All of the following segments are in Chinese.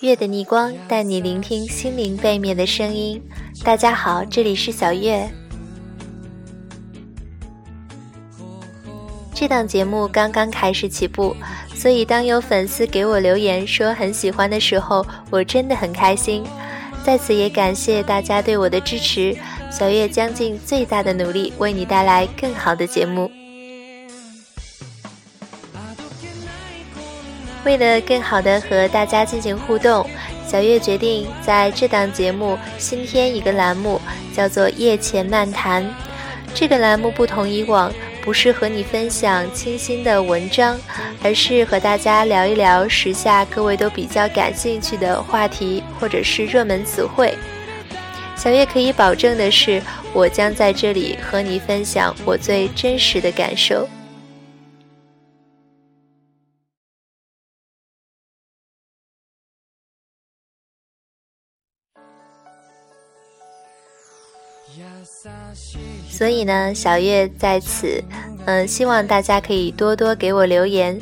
月的逆光带你聆听心灵背面的声音。大家好，这里是小月。这档节目刚刚开始起步，所以当有粉丝给我留言说很喜欢的时候，我真的很开心。在此也感谢大家对我的支持，小月将尽最大的努力为你带来更好的节目。为了更好的和大家进行互动，小月决定在这档节目新添一个栏目，叫做“夜前漫谈”。这个栏目不同以往。不是和你分享清新的文章，而是和大家聊一聊时下各位都比较感兴趣的话题，或者是热门词汇。小月可以保证的是，我将在这里和你分享我最真实的感受。所以呢，小月在此，嗯，希望大家可以多多给我留言，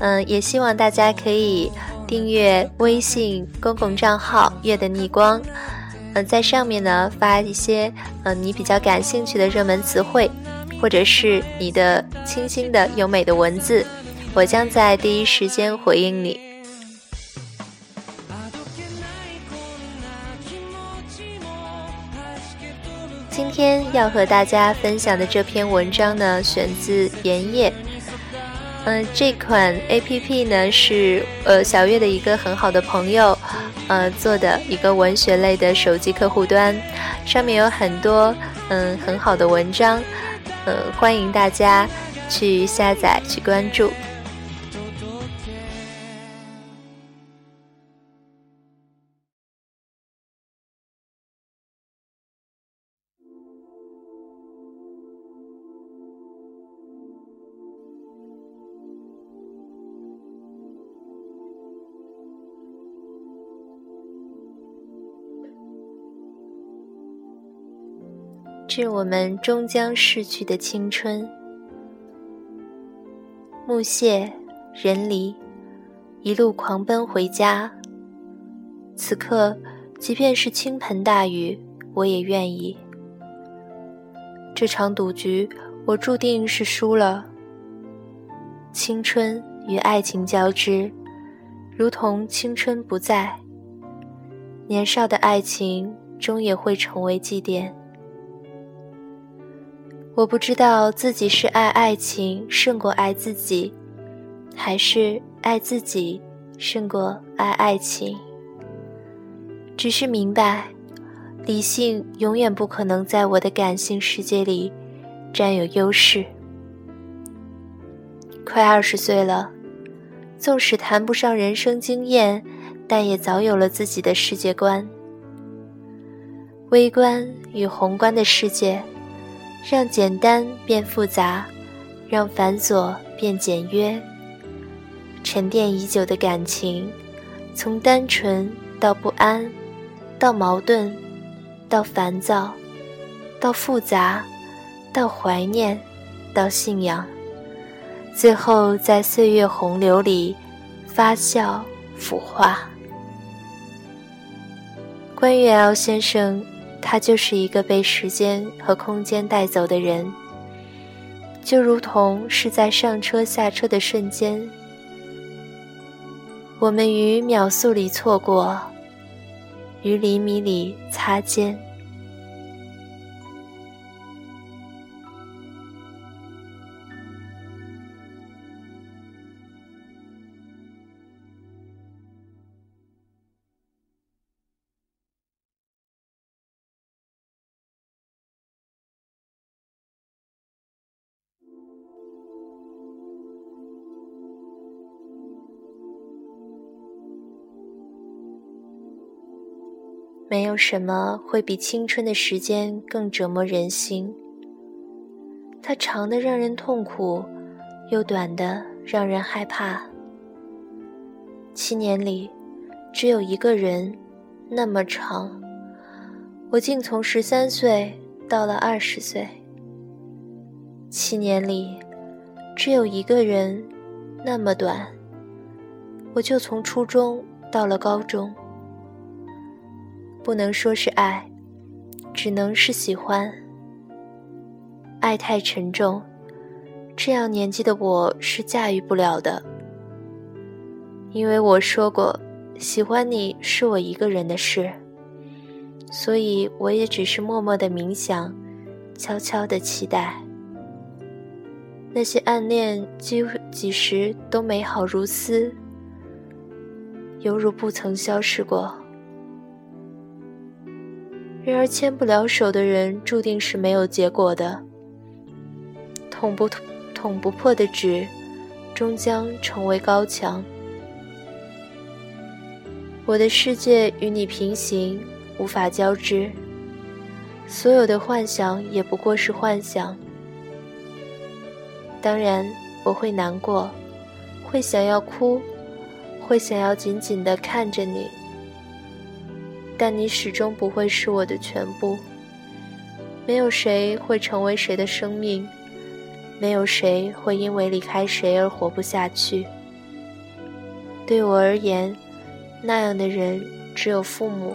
嗯，也希望大家可以订阅微信公共账号“月的逆光”，嗯，在上面呢发一些嗯你比较感兴趣的热门词汇，或者是你的清新的优美的文字，我将在第一时间回应你。天要和大家分享的这篇文章呢，选自盐业。嗯，这款 A P P 呢是呃小月的一个很好的朋友，呃做的一个文学类的手机客户端，上面有很多嗯很好的文章，呃欢迎大家去下载去关注。致我们终将逝去的青春。木屑，人离，一路狂奔回家。此刻，即便是倾盆大雨，我也愿意。这场赌局，我注定是输了。青春与爱情交织，如同青春不在，年少的爱情终也会成为祭奠。我不知道自己是爱爱情胜过爱自己，还是爱自己胜过爱爱情。只是明白，理性永远不可能在我的感性世界里占有优势。快二十岁了，纵使谈不上人生经验，但也早有了自己的世界观。微观与宏观的世界。让简单变复杂，让繁琐变简约。沉淀已久的感情，从单纯到不安，到矛盾，到烦躁，到复杂，到怀念，到信仰，最后在岁月洪流里发酵腐化。关于 L 先生。他就是一个被时间和空间带走的人，就如同是在上车下车的瞬间，我们于秒速里错过，于厘米里擦肩。没有什么会比青春的时间更折磨人心。它长的让人痛苦，又短的让人害怕。七年里，只有一个人，那么长。我竟从十三岁到了二十岁。七年里，只有一个人，那么短。我就从初中到了高中，不能说是爱，只能是喜欢。爱太沉重，这样年纪的我是驾驭不了的。因为我说过，喜欢你是我一个人的事，所以我也只是默默的冥想，悄悄的期待。那些暗恋几几时都美好如斯，犹如不曾消失过。然而牵不了手的人，注定是没有结果的。捅不捅不破的纸，终将成为高墙。我的世界与你平行，无法交织。所有的幻想也不过是幻想。当然，我会难过，会想要哭，会想要紧紧地看着你。但你始终不会是我的全部。没有谁会成为谁的生命。没有谁会因为离开谁而活不下去。对我而言，那样的人只有父母。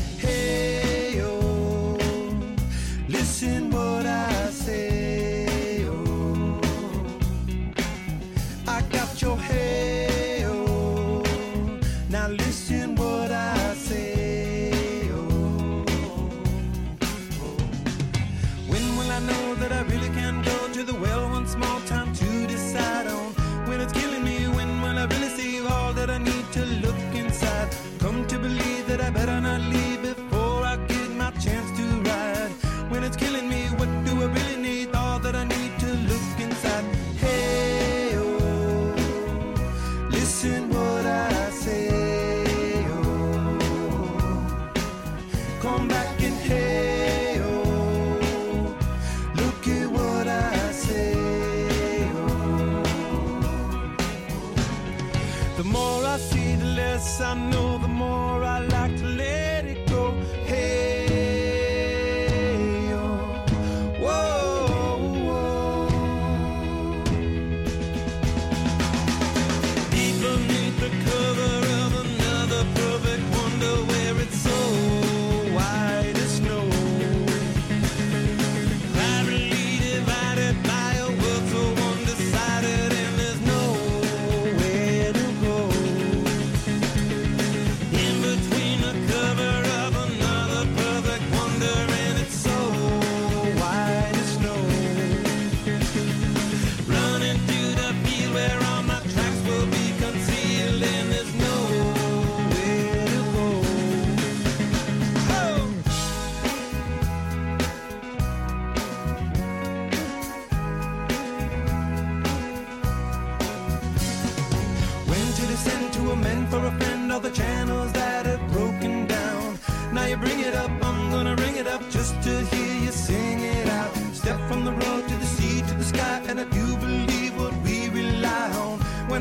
The more I see the less I know the more I like to let it go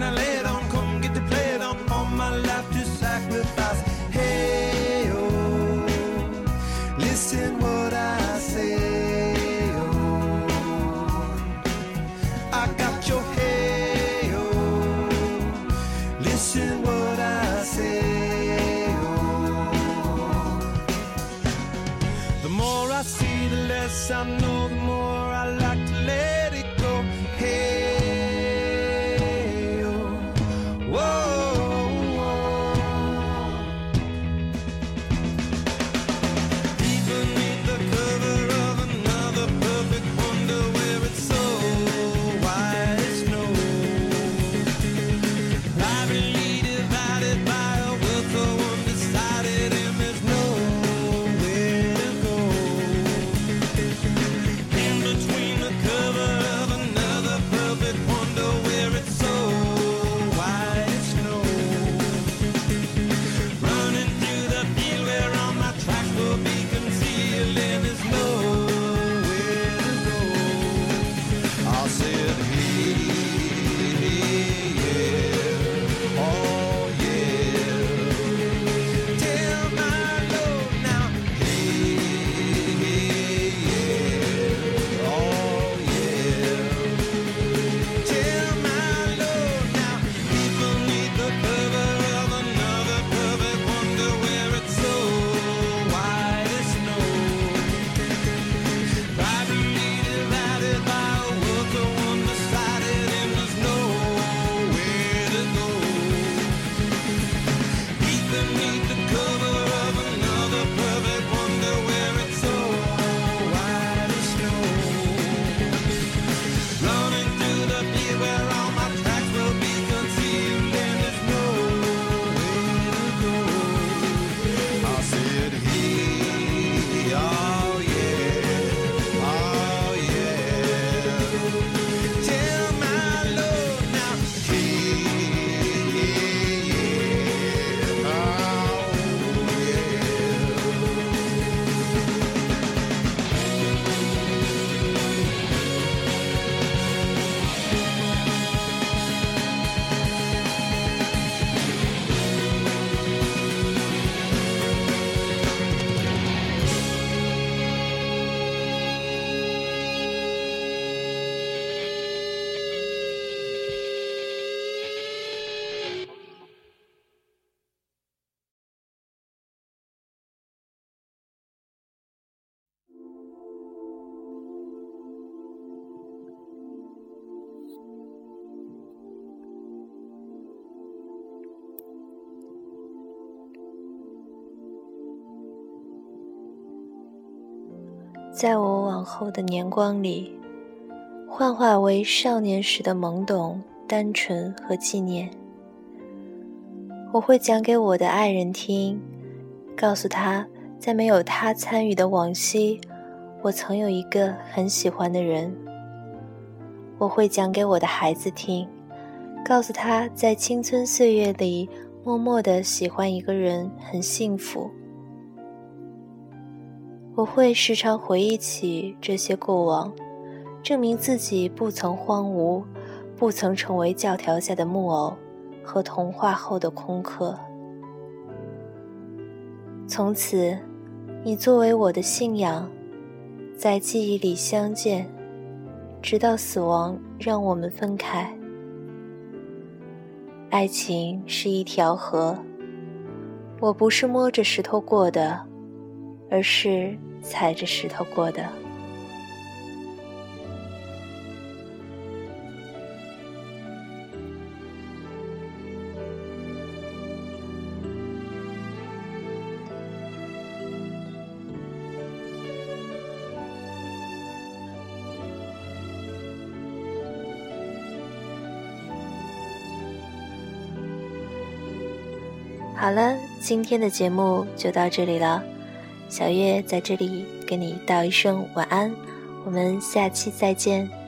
When I lay 在我往后的年光里，幻化为少年时的懵懂、单纯和纪念。我会讲给我的爱人听，告诉他，在没有他参与的往昔，我曾有一个很喜欢的人。我会讲给我的孩子听，告诉他在青春岁月里默默的喜欢一个人很幸福。我会时常回忆起这些过往，证明自己不曾荒芜，不曾成为教条下的木偶和童话后的空壳。从此，你作为我的信仰，在记忆里相见，直到死亡让我们分开。爱情是一条河，我不是摸着石头过的，而是踩着石头过的。好了，今天的节目就到这里了。小月在这里跟你道一声晚安，我们下期再见。